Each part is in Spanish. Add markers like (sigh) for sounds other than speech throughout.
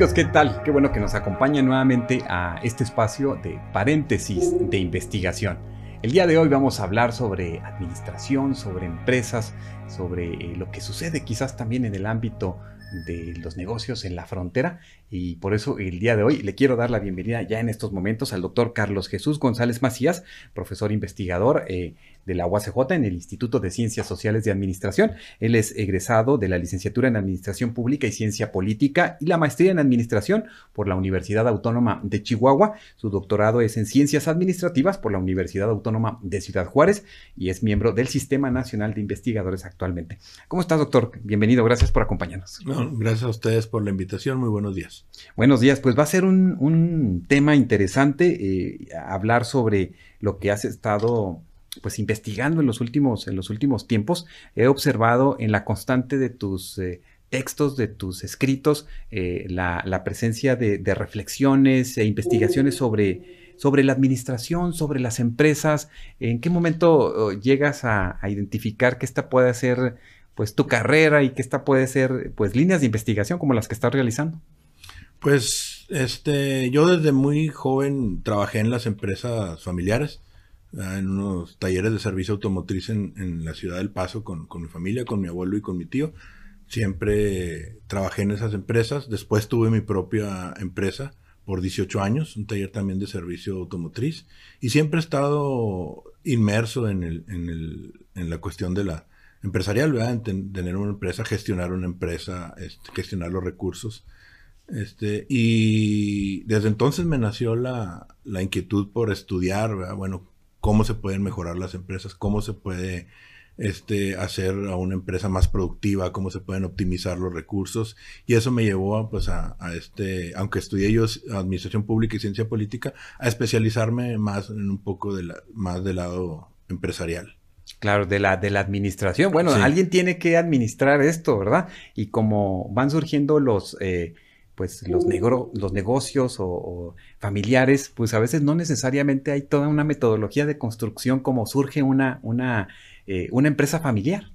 Amigos, ¿qué tal? Qué bueno que nos acompañan nuevamente a este espacio de paréntesis de investigación. El día de hoy vamos a hablar sobre administración, sobre empresas, sobre eh, lo que sucede quizás también en el ámbito de los negocios en la frontera y por eso el día de hoy le quiero dar la bienvenida ya en estos momentos al doctor Carlos Jesús González Macías, profesor investigador eh, de la UACJ en el Instituto de Ciencias Sociales de Administración. Él es egresado de la licenciatura en Administración Pública y Ciencia Política y la maestría en Administración por la Universidad Autónoma de Chihuahua. Su doctorado es en Ciencias Administrativas por la Universidad Autónoma de Ciudad Juárez y es miembro del Sistema Nacional de Investigadores actualmente. ¿Cómo estás, doctor? Bienvenido, gracias por acompañarnos. gracias a ustedes por la invitación, muy buenos días. Buenos días, pues va a ser un, tema interesante eh, hablar sobre lo que has estado pues investigando en los últimos, en los últimos tiempos. He observado en la constante de tus eh, textos, de tus escritos, eh, la, presencia de, reflexiones e investigaciones sobre, sobre la administración, sobre las empresas. ¿En qué momento oh, llegas a, a, identificar que esta puede ser pues tu carrera y que esta puede ser pues líneas de investigación como las que estás realizando? Pues, este, yo desde muy joven trabajé en las empresas familiares, en unos talleres de servicio automotriz en, la ciudad del Paso con, mi familia, con mi abuelo y con mi tío. Siempre trabajé en esas empresas. Después tuve mi propia empresa por 18 años, un taller también de servicio automotriz. Y siempre he estado inmerso en, el, en, el, en la cuestión de la empresarial, ¿verdad? En tener una empresa, gestionar una empresa, este, gestionar los recursos. Este, y desde entonces me nació la, inquietud por estudiar, bueno, cómo se pueden mejorar las empresas, cómo se puede este, hacer a una empresa más productiva, cómo se pueden optimizar los recursos. Y eso me llevó pues, a, este, aunque estudié yo Administración Pública y Ciencia Política, a especializarme más en un poco de la, más del lado empresarial. Claro, de la, de la administración. Bueno, alguien tiene que administrar esto, ¿verdad? Y como van surgiendo los... Eh, pues los, los negocios o, familiares, pues a veces no necesariamente hay toda una metodología de construcción como surge una, una, eh, una empresa familiar.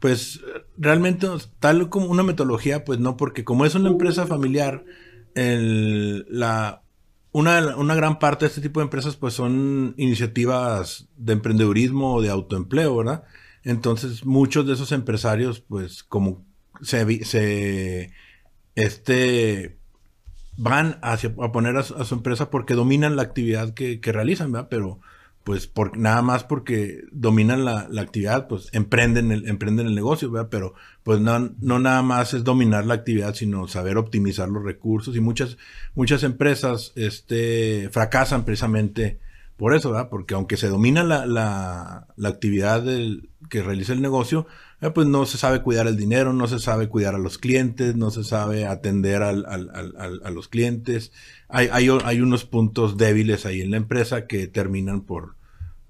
Pues realmente tal como una metodología, pues no, porque como es una empresa familiar, la, una, una, gran parte de este tipo de empresas pues son iniciativas de emprendedurismo o de autoempleo, ¿verdad? Entonces muchos de esos empresarios pues como se, se este, van hacia, a poner a su, empresa porque dominan la actividad que, realizan, ¿verdad? Pero pues por, nada más porque dominan la, actividad, pues emprenden el, emprenden el negocio, ¿verdad? Pero pues no, no nada más es dominar la actividad, sino saber optimizar los recursos y muchas, muchas empresas este, fracasan precisamente por eso, ¿verdad? Porque aunque se domina la, la, la actividad que realiza el negocio, eh, pues no se sabe cuidar el dinero, no se sabe cuidar a los clientes, no se sabe atender a los clientes. Hay, hay, hay, unos puntos débiles ahí en la empresa que terminan por,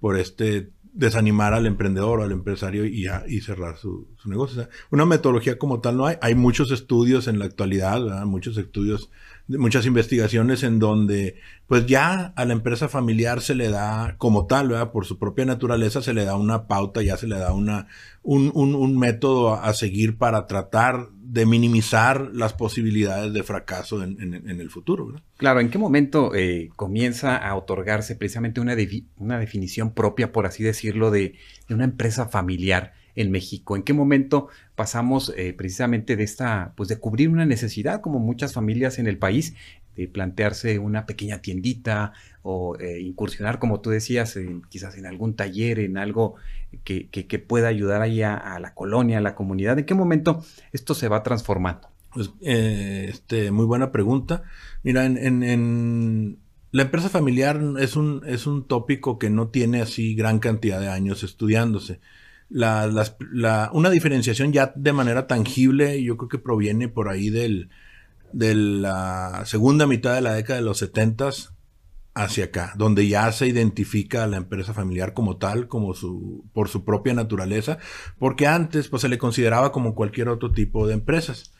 por este desanimar al emprendedor o al empresario y, cerrar su, negocio. una metodología como tal no hay. Hay muchos estudios en la actualidad, muchos estudios muchas investigaciones en donde pues ya a la empresa familiar se le da como tal, ¿verdad? por su propia naturaleza se le da una pauta, ya se le da una, un, un, método a, seguir para tratar de minimizar las posibilidades de fracaso en, en, el futuro. Claro, ¿en qué momento eh, comienza a otorgarse precisamente una, una definición propia, por así decirlo, de, de una empresa familiar? En México? ¿En qué momento pasamos eh, precisamente de esta, pues de cubrir una necesidad como muchas familias en el país, de plantearse una pequeña tiendita o eh, incursionar, como tú decías, quizás en algún taller, en algo que, que, pueda ayudar ahí a, la colonia, a la comunidad? ¿En qué momento esto se va transformando? Pues, eh, este, muy buena pregunta. Mira, en, en, la empresa familiar es un, es un tópico que no tiene así gran cantidad de años estudiándose. Una diferenciación ya de manera tangible, yo creo que proviene por ahí del, de la segunda mitad de la década de los 70 hacia acá, donde ya se identifica a la empresa familiar como tal, como su, por su propia naturaleza, porque antes pues se le consideraba como cualquier otro tipo de empresas.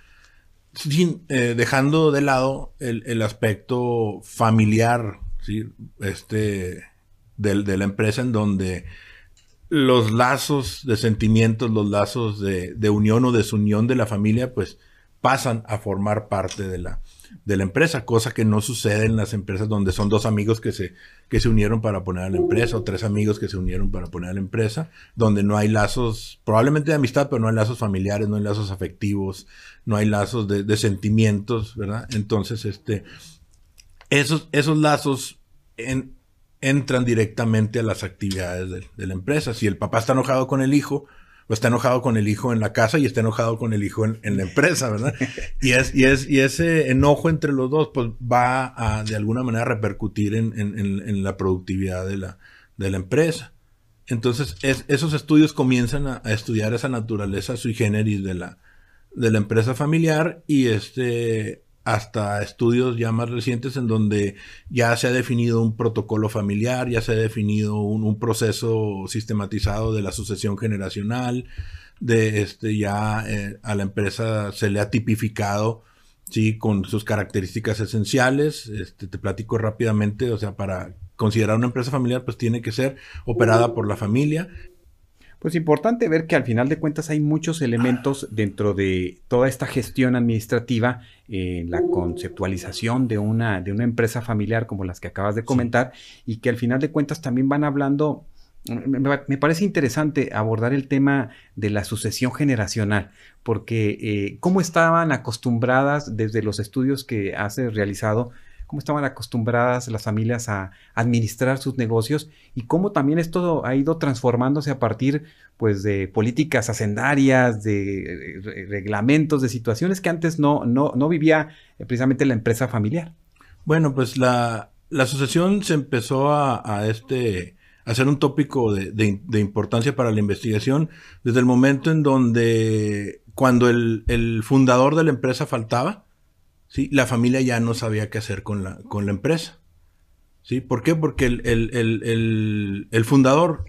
Sin, eh, dejando de lado el, el aspecto familiar, ¿sí? este, de, de, la empresa en donde los lazos de sentimientos, los lazos de, de unión o desunión de la familia, pues pasan a formar parte de la, de la empresa, cosa que no sucede en las empresas donde son dos amigos que se, que se unieron para poner a la empresa o tres amigos que se unieron para poner a la empresa, donde no hay lazos, probablemente de amistad, pero no hay lazos familiares, no hay lazos afectivos, no hay lazos de, sentimientos, ¿verdad? Entonces, este, esos, esos lazos entran directamente a las actividades de, de la empresa. Si el papá está enojado con el hijo, o está enojado con el hijo en la casa y está enojado con el hijo en, la empresa, ¿verdad? (laughs) Y, es, y, es, y ese enojo entre los dos, pues va a de alguna manera repercutir en, la productividad de la, de la empresa. Entonces, esos estudios comienzan a, a, estudiar esa naturaleza sui generis de la, de la empresa familiar y este hasta estudios ya más recientes en donde ya se ha definido un protocolo familiar, ya se ha definido un, proceso sistematizado de la sucesión generacional, de este ya eh, a la empresa se le ha tipificado sí con sus características esenciales. Este, te platico rápidamente, o sea, para considerar una empresa familiar, pues tiene que ser operada por la familia, pues importante ver que al final de cuentas hay muchos elementos dentro de toda esta gestión administrativa, en la conceptualización de una, de una empresa familiar como las que acabas de comentar, y que al final de cuentas también van hablando me, parece interesante abordar el tema de la sucesión generacional, porque eh, cómo estaban acostumbradas desde los estudios que has realizado cómo estaban acostumbradas las familias a administrar sus negocios y cómo también esto ha ido transformándose a partir pues de políticas hacendarias, de reglamentos, de situaciones que antes no, no, no vivía eh, precisamente la empresa familiar. Bueno, pues la, asociación se empezó a, este a ser un tópico de, de, importancia para la investigación desde el momento en donde cuando el, el fundador de la empresa faltaba, ¿sí? La familia ya no sabía qué hacer con la, con la empresa. ¿Sí? ¿Por qué? Porque el, fundador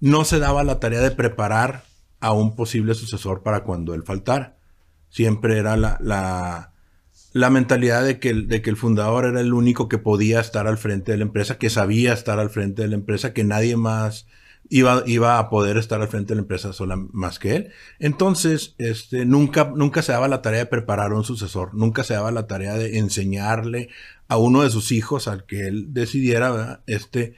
no se daba la tarea de preparar a un posible sucesor para cuando él faltara. Siempre era la, la, mentalidad de que, de que el fundador era el único que podía estar al frente de la empresa, que sabía estar al frente de la empresa, que nadie más iba, iba a poder estar al frente de la empresa sola más que él. Entonces, este, nunca, nunca se daba la tarea de preparar a un sucesor, nunca se daba la tarea de enseñarle a uno de sus hijos al que él decidiera, este,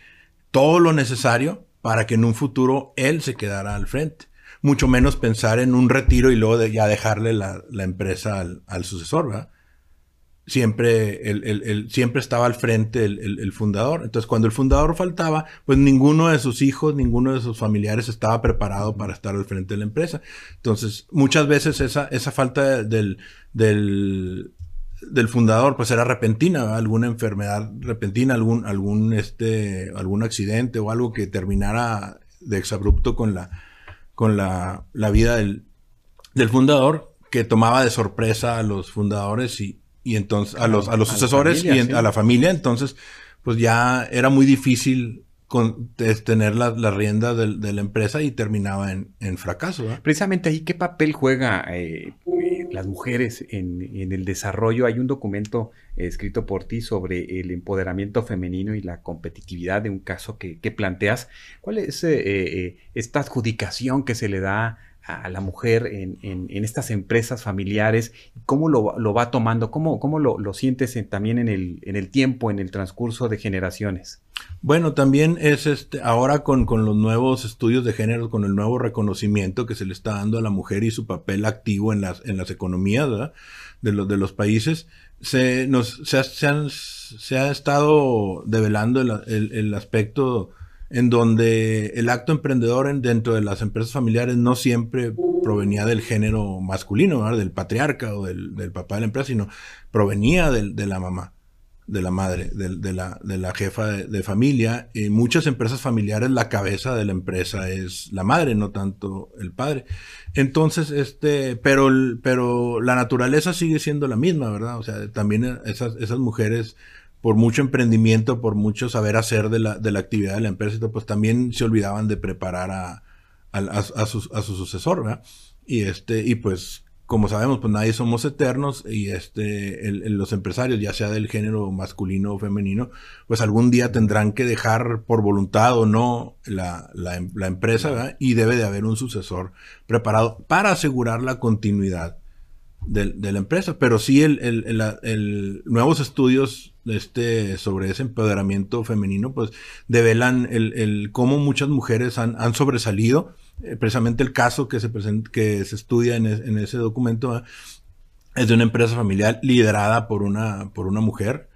todo lo necesario para que en un futuro él se quedara al frente. Mucho menos pensar en un retiro y luego ya dejarle la, empresa al, al sucesor, ¿verdad? Siempre, el, siempre estaba al frente el, fundador. Entonces, cuando el fundador faltaba, pues ninguno de sus hijos, ninguno de sus familiares estaba preparado para estar al frente de la empresa. Entonces, muchas veces esa, esa falta del, del, del fundador, pues era repentina, alguna enfermedad repentina, algún, algún, este, algún accidente o algo que terminara de exabrupto con la, con la, la vida del, del fundador, que tomaba de sorpresa a los fundadores y, y entonces a los, a los sucesores y a la familia, entonces pues ya era muy difícil con, tener la, la rienda de, la empresa y terminaba en, fracaso. Precisamente ahí, ¿qué papel juega eh, eh, las mujeres en, el desarrollo? Hay un documento escrito por ti sobre el empoderamiento femenino y la competitividad de un caso que, planteas. ¿Cuál es eh, esta adjudicación que se le da a la mujer en, en, estas empresas familiares, cómo lo, lo va tomando, cómo, cómo lo, lo, sientes también en el, en el tiempo, en el transcurso de generaciones. Bueno, también es este, ahora con, con, los nuevos estudios de género, con el nuevo reconocimiento que se le está dando a la mujer y su papel activo en las, en las economías de los, de los países, se, nos, se, ha, se, ha estado develando el, el, el aspecto en donde el acto emprendedor dentro de las empresas familiares no siempre provenía del género masculino, del patriarca o del, papá de la empresa, sino provenía de la mamá. de la madre, de, la, de la, jefa de, familia. En muchas empresas familiares la cabeza de la empresa es la madre, no tanto el padre. Entonces, este, pero, pero la naturaleza sigue siendo la misma, ¿verdad? O sea, también esas mujeres, por mucho emprendimiento, por mucho saber hacer de la, de la actividad de la empresa, pues también se olvidaban de preparar a, a, a, su, a su sucesor, ¿verdad? Y este, y pues como sabemos, pues nadie somos eternos y este, los empresarios, ya sea del género masculino o femenino, pues algún día tendrán que dejar por voluntad o no la, la, empresa y debe de haber un sucesor preparado para asegurar la continuidad de, de la empresa. Pero sí, el, el, el, nuevos estudios este, sobre ese empoderamiento femenino, pues develan el, cómo muchas mujeres han, han sobresalido. Eh, precisamente el caso que se, que se estudia en, ese documento es de una empresa familiar liderada por una, por una mujer,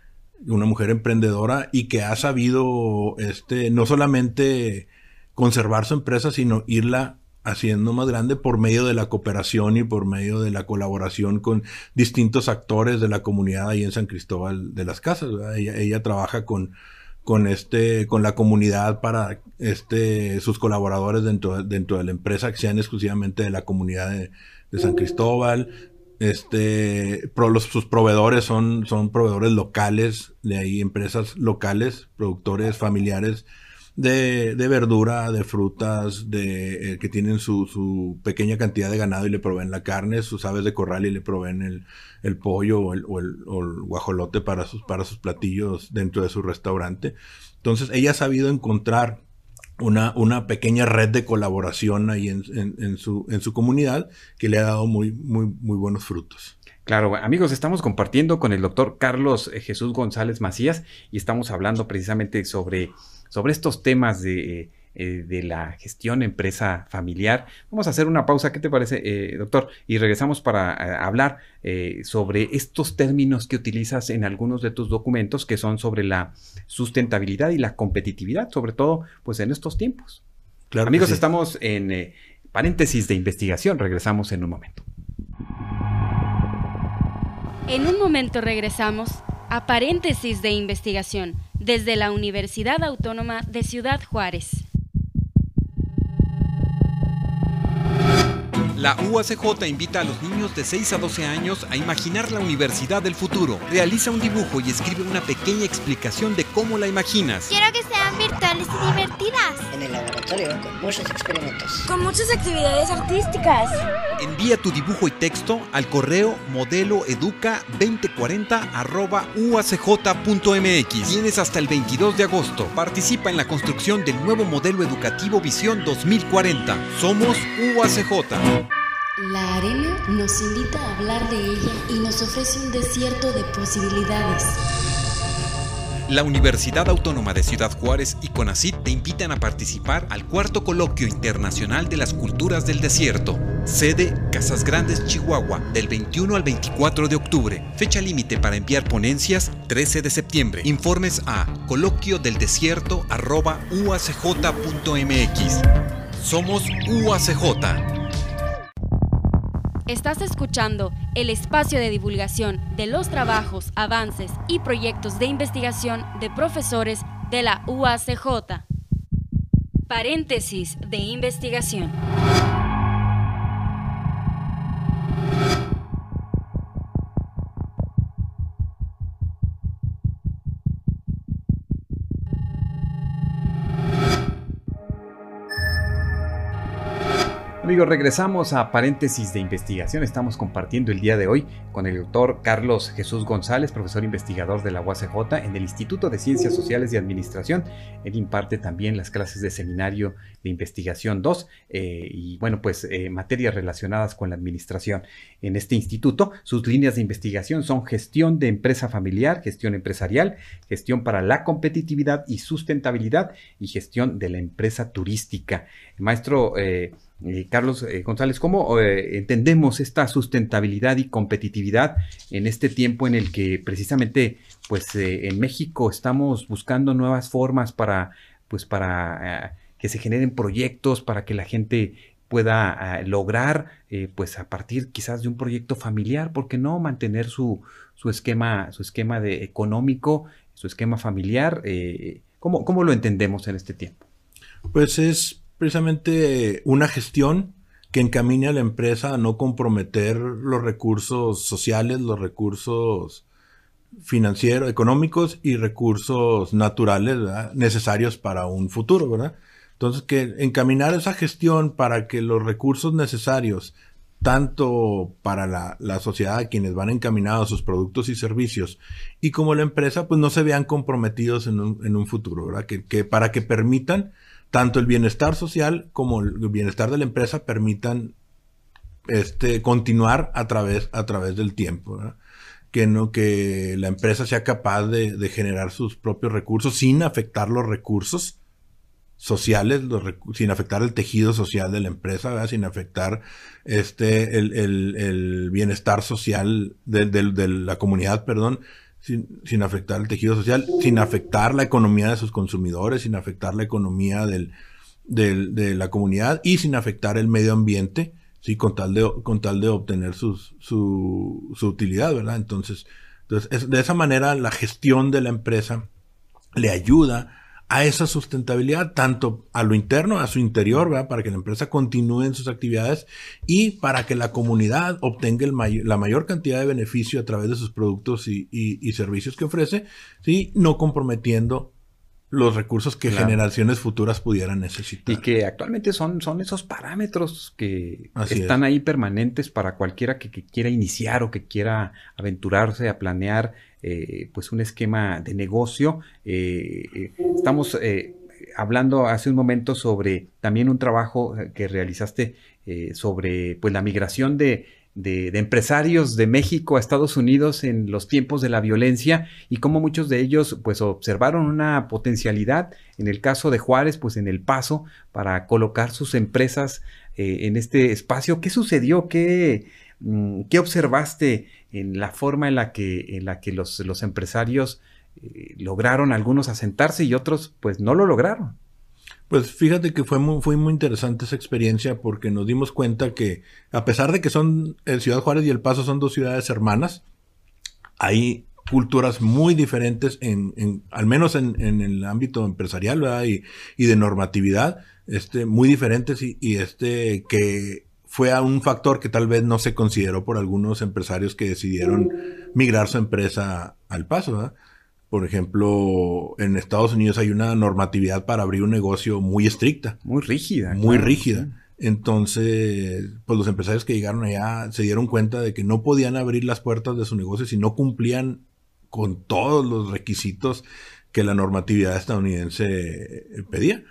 una mujer emprendedora y que ha sabido este, no solamente conservar su empresa, sino irla haciendo más grande por medio de la cooperación y por medio de la colaboración con distintos actores de la comunidad ahí en San Cristóbal de las Casas. ella, trabaja con, con este, con la comunidad para este, sus colaboradores dentro, dentro de la empresa que sean exclusivamente de la comunidad de, San Cristóbal. Este, los, sus proveedores son, son proveedores locales, de ahí empresas locales, productores familiares de, de verdura, de frutas, de eh, que tienen su, su, pequeña cantidad de ganado y le proveen la carne, sus aves de corral y le proveen el, el pollo o el, guajolote para sus, para sus platillos dentro de su restaurante. Entonces ella ha sabido encontrar una, una pequeña red de colaboración ahí en, en, su, en su comunidad que le ha dado muy, muy, muy buenos frutos. Claro, amigos, estamos compartiendo con el doctor Carlos Jesús González Macías y estamos hablando precisamente sobre sobre estos temas de, eh, de la gestión empresa familiar. Vamos a hacer una pausa, ¿qué te parece, eh, doctor? Y regresamos para eh, hablar sobre estos términos que utilizas en algunos de tus documentos, que son sobre la sustentabilidad y la competitividad, sobre todo pues en estos tiempos. Claro Amigos, estamos en paréntesis de investigación, regresamos en un momento. En un momento regresamos a paréntesis de investigación desde la Universidad Autónoma de Ciudad Juárez. La UACJ invita a los niños de 6 a 12 años a imaginar la universidad del futuro. Realiza un dibujo y escribe una pequeña explicación de cómo la imaginas. Quiero que sean virtuales y divertidas. En el laboratorio con muchos experimentos. Con muchas actividades artísticas. Envía tu dibujo y texto al correo modeloeduca2040 uacj.mx. Tienes hasta el 22 de agosto. Participa en la construcción del nuevo modelo educativo Visión 2040. Somos UACJ. La arena nos invita a hablar de ella y nos ofrece un desierto de posibilidades. La Universidad Autónoma de Ciudad Juárez y CONACIT te invitan a participar al cuarto coloquio internacional de las culturas del desierto. Sede Casas Grandes, Chihuahua, del 21 al 24 de octubre. Fecha límite para enviar ponencias 13 de septiembre. Informes a coloquio del desierto Somos UACJ. Estás escuchando el espacio de divulgación de los trabajos, avances y proyectos de investigación de profesores de la UACJ. Paréntesis de investigación. Amigos, regresamos a paréntesis de investigación. Estamos compartiendo el día de hoy con el doctor Carlos Jesús González, profesor investigador de la UACJ en el Instituto de Ciencias Sociales y Administración. Él imparte también las clases de seminario de investigación 2 eh, y, bueno, pues eh, materias relacionadas con la administración en este instituto. Sus líneas de investigación son gestión de empresa familiar, gestión empresarial, gestión para la competitividad y sustentabilidad y gestión de la empresa turística. maestro eh, Carlos González, ¿cómo entendemos esta sustentabilidad y competitividad en este tiempo en el que precisamente pues en México estamos buscando nuevas formas para pues para que se generen proyectos para que la gente pueda ah, lograr, eh, pues a partir quizás de un proyecto familiar, ¿por qué no mantener su, su esquema, su esquema de económico, su esquema familiar? Eh, ¿cómo, ¿Cómo lo entendemos en este tiempo? Pues es precisamente una gestión que encamine a la empresa a no comprometer los recursos sociales, los recursos financieros, económicos y recursos naturales necesarios para un futuro, ¿verdad? Entonces, que encaminar esa gestión para que los recursos necesarios, tanto para la, sociedad a quienes van encaminados sus productos y servicios, y como la empresa, pues no se vean comprometidos en un, en un futuro, ¿verdad? Que, para que permitan tanto el bienestar social como el bienestar de la empresa permitan este, continuar a través, a través del tiempo. Que, no, que la empresa sea capaz de, generar sus propios recursos sin afectar los recursos sociales, sin afectar el tejido social de la empresa, sin afectar este, el, el, el bienestar social de, de, la comunidad, perdón, sin, afectar el tejido social, sin afectar la economía de sus consumidores, sin afectar la economía del, de la comunidad y sin afectar el medio ambiente, sí, con tal de, con tal de obtener sus, su, su utilidad, ¿verdad? Entonces, entonces es, de esa manera la gestión de la empresa le ayuda a esa sustentabilidad, tanto a lo interno, a su interior, ¿verdad? para que la empresa continúe en sus actividades y para que la comunidad obtenga el may la mayor cantidad de beneficio a través de sus productos y, y, y servicios que ofrece, ¿sí? no comprometiendo los recursos que claro. generaciones futuras pudieran necesitar. Y que actualmente son, son esos parámetros que Así están es. ahí permanentes para cualquiera que, que, quiera iniciar o que quiera aventurarse a planear eh, pues un esquema de negocio. Eh, estamos eh, hablando hace un momento sobre también un trabajo que realizaste sobre pues la migración de de, empresarios de México a Estados Unidos en los tiempos de la violencia y cómo muchos de ellos pues observaron una potencialidad, en el caso de Juárez, pues en el paso para colocar sus empresas en este espacio. ¿Qué sucedió? ¿Qué, mm, qué observaste en la forma en la que, en la que los, los empresarios eh, lograron algunos asentarse y otros pues no lo lograron? Pues fíjate que fue muy, fue muy interesante esa experiencia porque nos dimos cuenta que a pesar de que son el Ciudad Juárez y El Paso son dos ciudades hermanas, hay culturas muy diferentes en, al menos en, en, el ámbito empresarial y, y, de normatividad, este, muy diferentes y, y este que fue a un factor que tal vez no se consideró por algunos empresarios que decidieron migrar su empresa al Paso. ¿verdad? Por ejemplo, en Estados Unidos hay una normatividad para abrir un negocio muy estricta. Muy rígida. Muy claro, rígida. Sí. Entonces, pues los empresarios que llegaron allá se dieron cuenta de que no podían abrir las puertas de su negocio si no cumplían con todos los requisitos que la normatividad estadounidense pedía.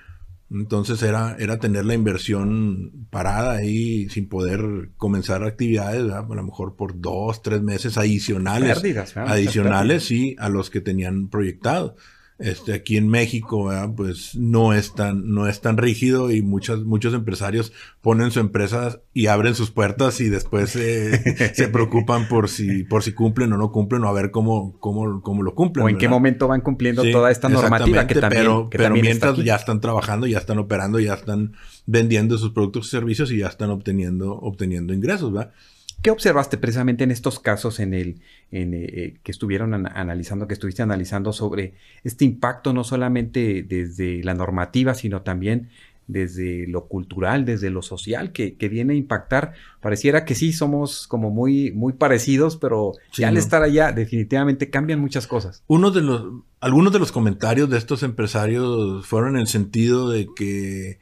Entonces era, era tener la inversión parada ahí sin poder comenzar actividades, ¿verdad? a lo mejor por dos, tres meses adicionales. Pérdidas, ¿verdad? Adicionales, sí, a los que tenían proyectado. Este, aquí en México, ¿verdad? pues no es tan, no es tan rígido y muchos, muchos empresarios ponen su empresa y abren sus puertas y después eh, (laughs) se preocupan por si, por si cumplen o no cumplen o a ver cómo, cómo, cómo lo cumplen. O en ¿verdad? qué momento van cumpliendo sí, toda esta normativa que también, pero, que pero también mientras ya están trabajando, ya están operando, ya están vendiendo sus productos y servicios y ya están obteniendo, obteniendo ingresos, ¿verdad? ¿Qué observaste precisamente en estos casos en el en, eh, que estuvieron an analizando, que estuviste analizando sobre este impacto no solamente desde la normativa, sino también desde lo cultural, desde lo social, que, que viene a impactar? Pareciera que sí somos como muy, muy parecidos, pero sí, ya al no. estar allá definitivamente cambian muchas cosas. Uno de los, algunos de los comentarios de estos empresarios fueron en el sentido de que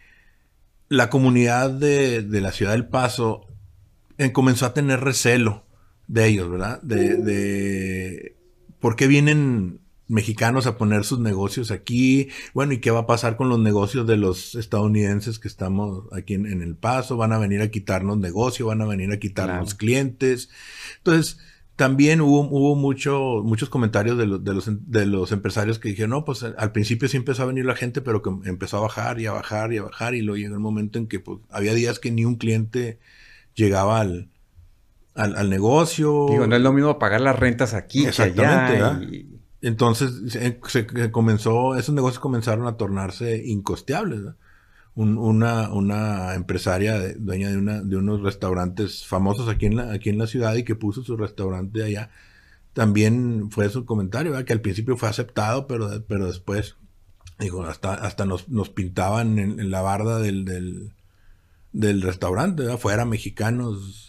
la comunidad de, de la ciudad del Paso eh, comenzó a tener recelo de ellos, ¿verdad? De, de por qué vienen mexicanos a poner sus negocios aquí, bueno, ¿y qué va a pasar con los negocios de los estadounidenses que estamos aquí en, en El Paso? Van a venir a quitarnos negocio, van a venir a quitarnos claro. clientes. Entonces, también hubo, hubo mucho, muchos comentarios de, lo, de, los, de los empresarios que dijeron, no, pues al principio sí empezó a venir la gente, pero que empezó a bajar y a bajar y a bajar y luego llegó el momento en que pues, había días que ni un cliente llegaba al, al, al, negocio. Digo, no es lo mismo pagar las rentas aquí Exactamente, que allá. Y... Entonces se, se, comenzó, esos negocios comenzaron a tornarse incosteables. una, una empresaria dueña de, una, de unos restaurantes famosos aquí en, la, aquí en la ciudad y que puso su restaurante allá. También fue su comentario, que al principio fue aceptado, pero, pero después, digo, hasta, hasta nos, nos pintaban en, la barda del, del, del restaurante, afuera mexicanos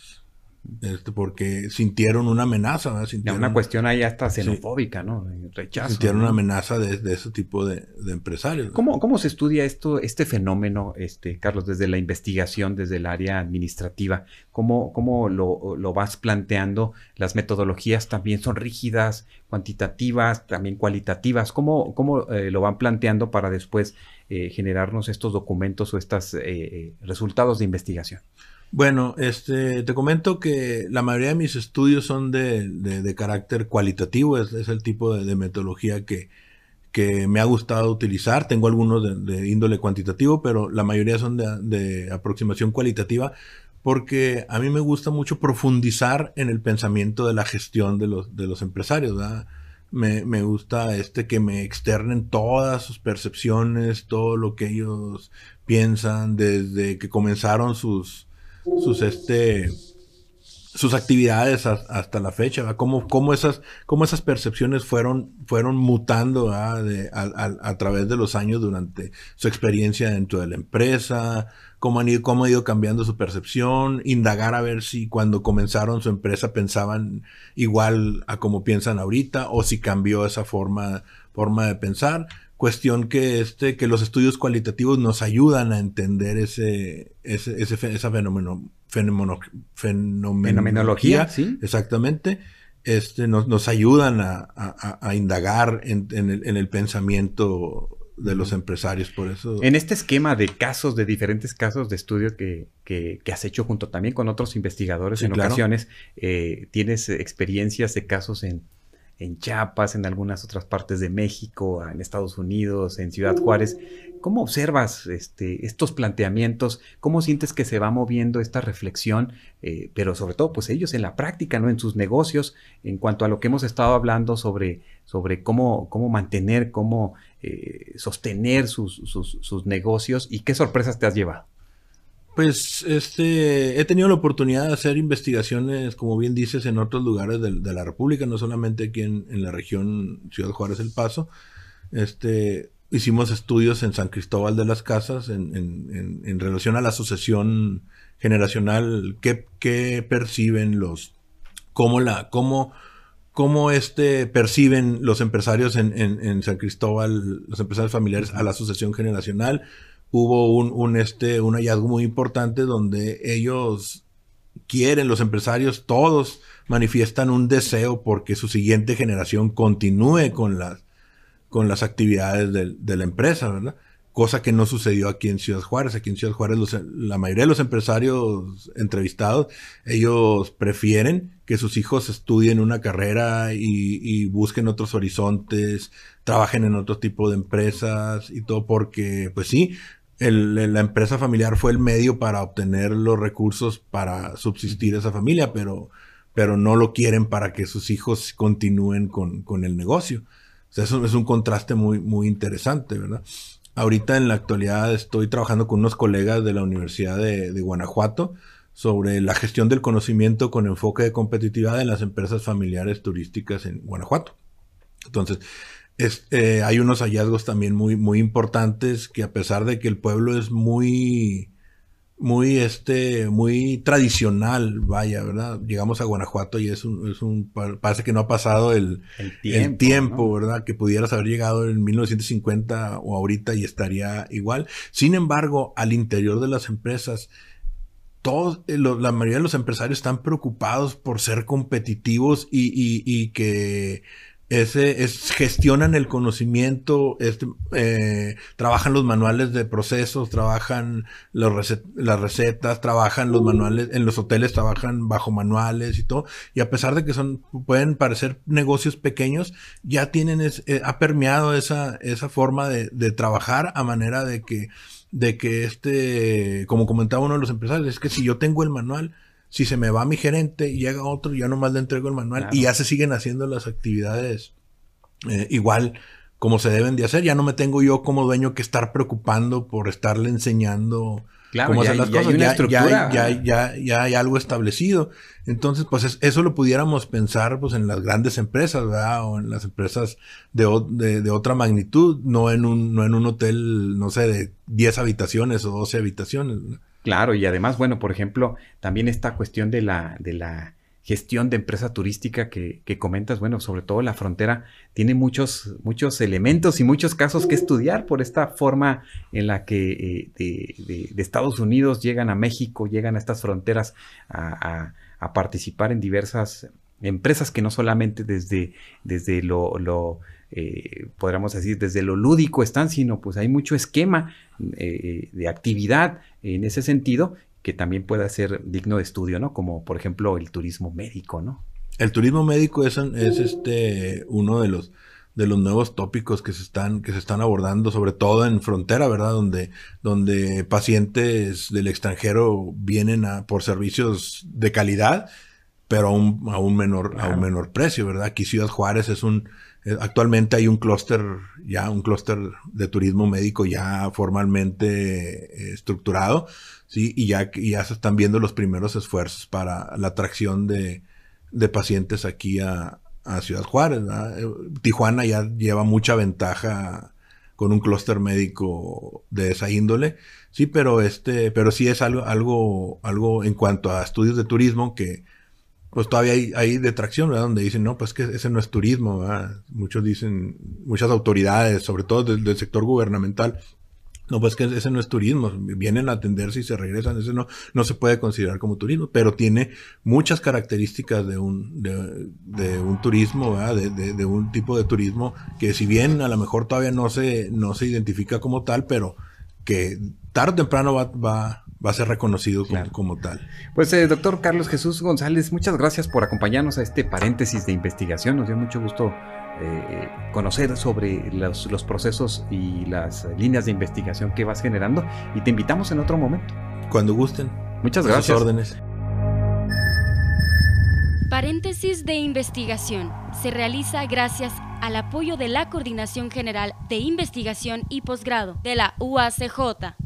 este, porque sintieron una amenaza, Sintieron, una cuestión ahí hasta xenofóbica, ¿no? Rechazo. Sintieron una amenaza de, ese tipo de, empresarios. ¿Cómo, ¿Cómo, se estudia esto, este fenómeno, este, Carlos, desde la investigación, desde el área administrativa? ¿Cómo, cómo lo, vas planteando? Las metodologías también son rígidas, cuantitativas, también cualitativas. ¿Cómo, cómo eh, lo van planteando para después eh, generarnos estos documentos o estos eh, resultados de investigación? Bueno, este, te comento que la mayoría de mis estudios son de, carácter cualitativo, es, el tipo de, metodología que, me ha gustado utilizar. Tengo algunos de, índole cuantitativo, pero la mayoría son de, aproximación cualitativa porque a mí me gusta mucho profundizar en el pensamiento de la gestión de los, de los empresarios. Me, me, gusta este que me externen todas sus percepciones, todo lo que ellos piensan desde que comenzaron sus, sus este sus actividades hasta la fecha, cómo, cómo, esas, cómo esas percepciones fueron, fueron mutando de, a, través de los años durante su experiencia dentro de la empresa, cómo han ido, cómo ha ido cambiando su percepción, indagar a ver si cuando comenzaron su empresa pensaban igual a como piensan ahorita o si cambió esa forma, forma de pensar cuestión que este que los estudios cualitativos nos ayudan a entender ese, ese, esa fenómeno, fenomenología, ¿sí? exactamente este nos, nos ayudan a, a, indagar en, el, en, el, pensamiento de los empresarios por eso en este esquema de casos de diferentes casos de estudio que, que, has hecho junto también con otros investigadores en ocasiones eh, tienes experiencias de casos en en Chiapas, en algunas otras partes de México, en Estados Unidos, en Ciudad Juárez. ¿Cómo observas este, estos planteamientos? ¿Cómo sientes que se va moviendo esta reflexión? Eh, pero sobre todo, pues ellos en la práctica, ¿no? En sus negocios, en cuanto a lo que hemos estado hablando sobre, sobre cómo, cómo mantener, cómo eh, sostener sus, sus negocios y qué sorpresas te has llevado. Pues este, he tenido la oportunidad de hacer investigaciones, como bien dices, en otros lugares de, la República, no solamente aquí en, la región Ciudad Juárez El Paso. Este, hicimos estudios en San Cristóbal de las Casas en, en, relación a la asociación generacional, qué, qué perciben los, cómo la, cómo, cómo este perciben los empresarios en, en San Cristóbal, los empresarios familiares a la asociación generacional hubo un, un, este, un hallazgo muy importante donde ellos quieren, los empresarios, todos manifiestan un deseo porque su siguiente generación continúe con las, con las actividades de, de la empresa, ¿verdad? Cosa que no sucedió aquí en Ciudad Juárez. Aquí en Ciudad Juárez la mayoría de los empresarios entrevistados, ellos prefieren que sus hijos estudien una carrera y, busquen otros horizontes, trabajen en otro tipo de empresas y todo porque, pues sí, la empresa familiar fue el medio para obtener los recursos para subsistir esa familia, pero, pero no lo quieren para que sus hijos continúen con, con el negocio. O sea, eso es un contraste muy, muy interesante, ¿verdad? Ahorita en la actualidad estoy trabajando con unos colegas de la Universidad de, Guanajuato sobre la gestión del conocimiento con enfoque de competitividad en las empresas familiares turísticas en Guanajuato. Entonces, eh, hay unos hallazgos también muy, muy importantes que a pesar de que el pueblo es muy, muy, este, muy tradicional, vaya, ¿verdad? Llegamos a Guanajuato y es un, es un parece que no ha pasado el, el tiempo, ¿verdad? Que pudieras haber llegado en 1950 o ahorita y estaría igual. Sin embargo, al interior de las empresas, todos, eh, la mayoría de los empresarios están preocupados por ser competitivos y, y, y que ese es, gestionan el conocimiento, este, eh, trabajan los manuales de procesos, trabajan los las recetas, trabajan los manuales, en los hoteles trabajan bajo manuales y todo. Y a pesar de que son, pueden parecer negocios pequeños, ya tienen, eh, ha permeado esa, esa forma de, de trabajar a manera de que, de que este, como comentaba uno de los empresarios, es que si yo tengo el manual, si se me va mi gerente y llega otro, ya nomás le entrego el manual y ya se siguen haciendo las actividades eh, igual como se deben de hacer. Ya no me tengo yo como dueño que estar preocupando por estarle enseñando cómo hacer las cosas. ya, ya, ya, ya, hay algo establecido. Entonces, pues eso lo pudiéramos pensar pues en las grandes empresas, ¿verdad? O en las empresas de, de, de, otra magnitud, no en, un, no en un hotel, no sé, de 10 habitaciones o 12 habitaciones. Claro, y además, bueno, por ejemplo, también esta cuestión de la, de la gestión de empresa turística que, comentas, bueno, sobre todo la frontera, tiene muchos, muchos elementos y muchos casos que estudiar por esta forma en la que eh, de, Estados Unidos llegan a México, llegan a estas fronteras a, participar en diversas empresas que no solamente desde, desde lo eh, podríamos decir, desde lo lúdico están, sino pues hay mucho esquema eh, de actividad en ese sentido que también pueda ser digno de estudio, ¿no? Como por ejemplo el turismo médico, ¿no? El turismo médico es, es este uno de los de los nuevos tópicos que se están que se están abordando, sobre todo en frontera, ¿verdad? Donde donde pacientes del extranjero vienen a, por servicios de calidad, pero a un, a un menor a un menor precio, ¿verdad? Aquí Ciudad Juárez es un eh, actualmente hay un clúster ya un clúster de turismo médico ya formalmente eh, estructurado ¿sí? Y ya, ya se están viendo los primeros esfuerzos para la atracción de, pacientes aquí a, Ciudad Juárez. Eh, Tijuana ya lleva mucha ventaja con un clúster médico de esa índole, sí, pero este, pero sí es algo, algo, algo en cuanto a estudios de turismo que pues todavía hay, hay detracción, ¿verdad? Donde dicen, no, pues que ese no es turismo, ¿verdad? Muchos dicen, muchas autoridades, sobre todo del sector gubernamental, no, pues que ese no es turismo. Vienen a atenderse y se regresan. Ese no, no se puede considerar como turismo, pero tiene muchas características de un, de, un turismo, de, de, un tipo de turismo que si bien a lo mejor todavía no se, no se identifica como tal, pero que tarde o temprano va, va, va a ser reconocido como, tal. Pues eh, doctor Carlos Jesús González, muchas gracias por acompañarnos a este paréntesis de investigación. Nos dio mucho gusto eh, conocer sobre los, procesos y las líneas de investigación que vas generando y te invitamos en otro momento. Cuando gusten. Muchas gracias. órdenes. Paréntesis de investigación se realiza gracias al apoyo de la Coordinación General de Investigación y Posgrado de la UACJ.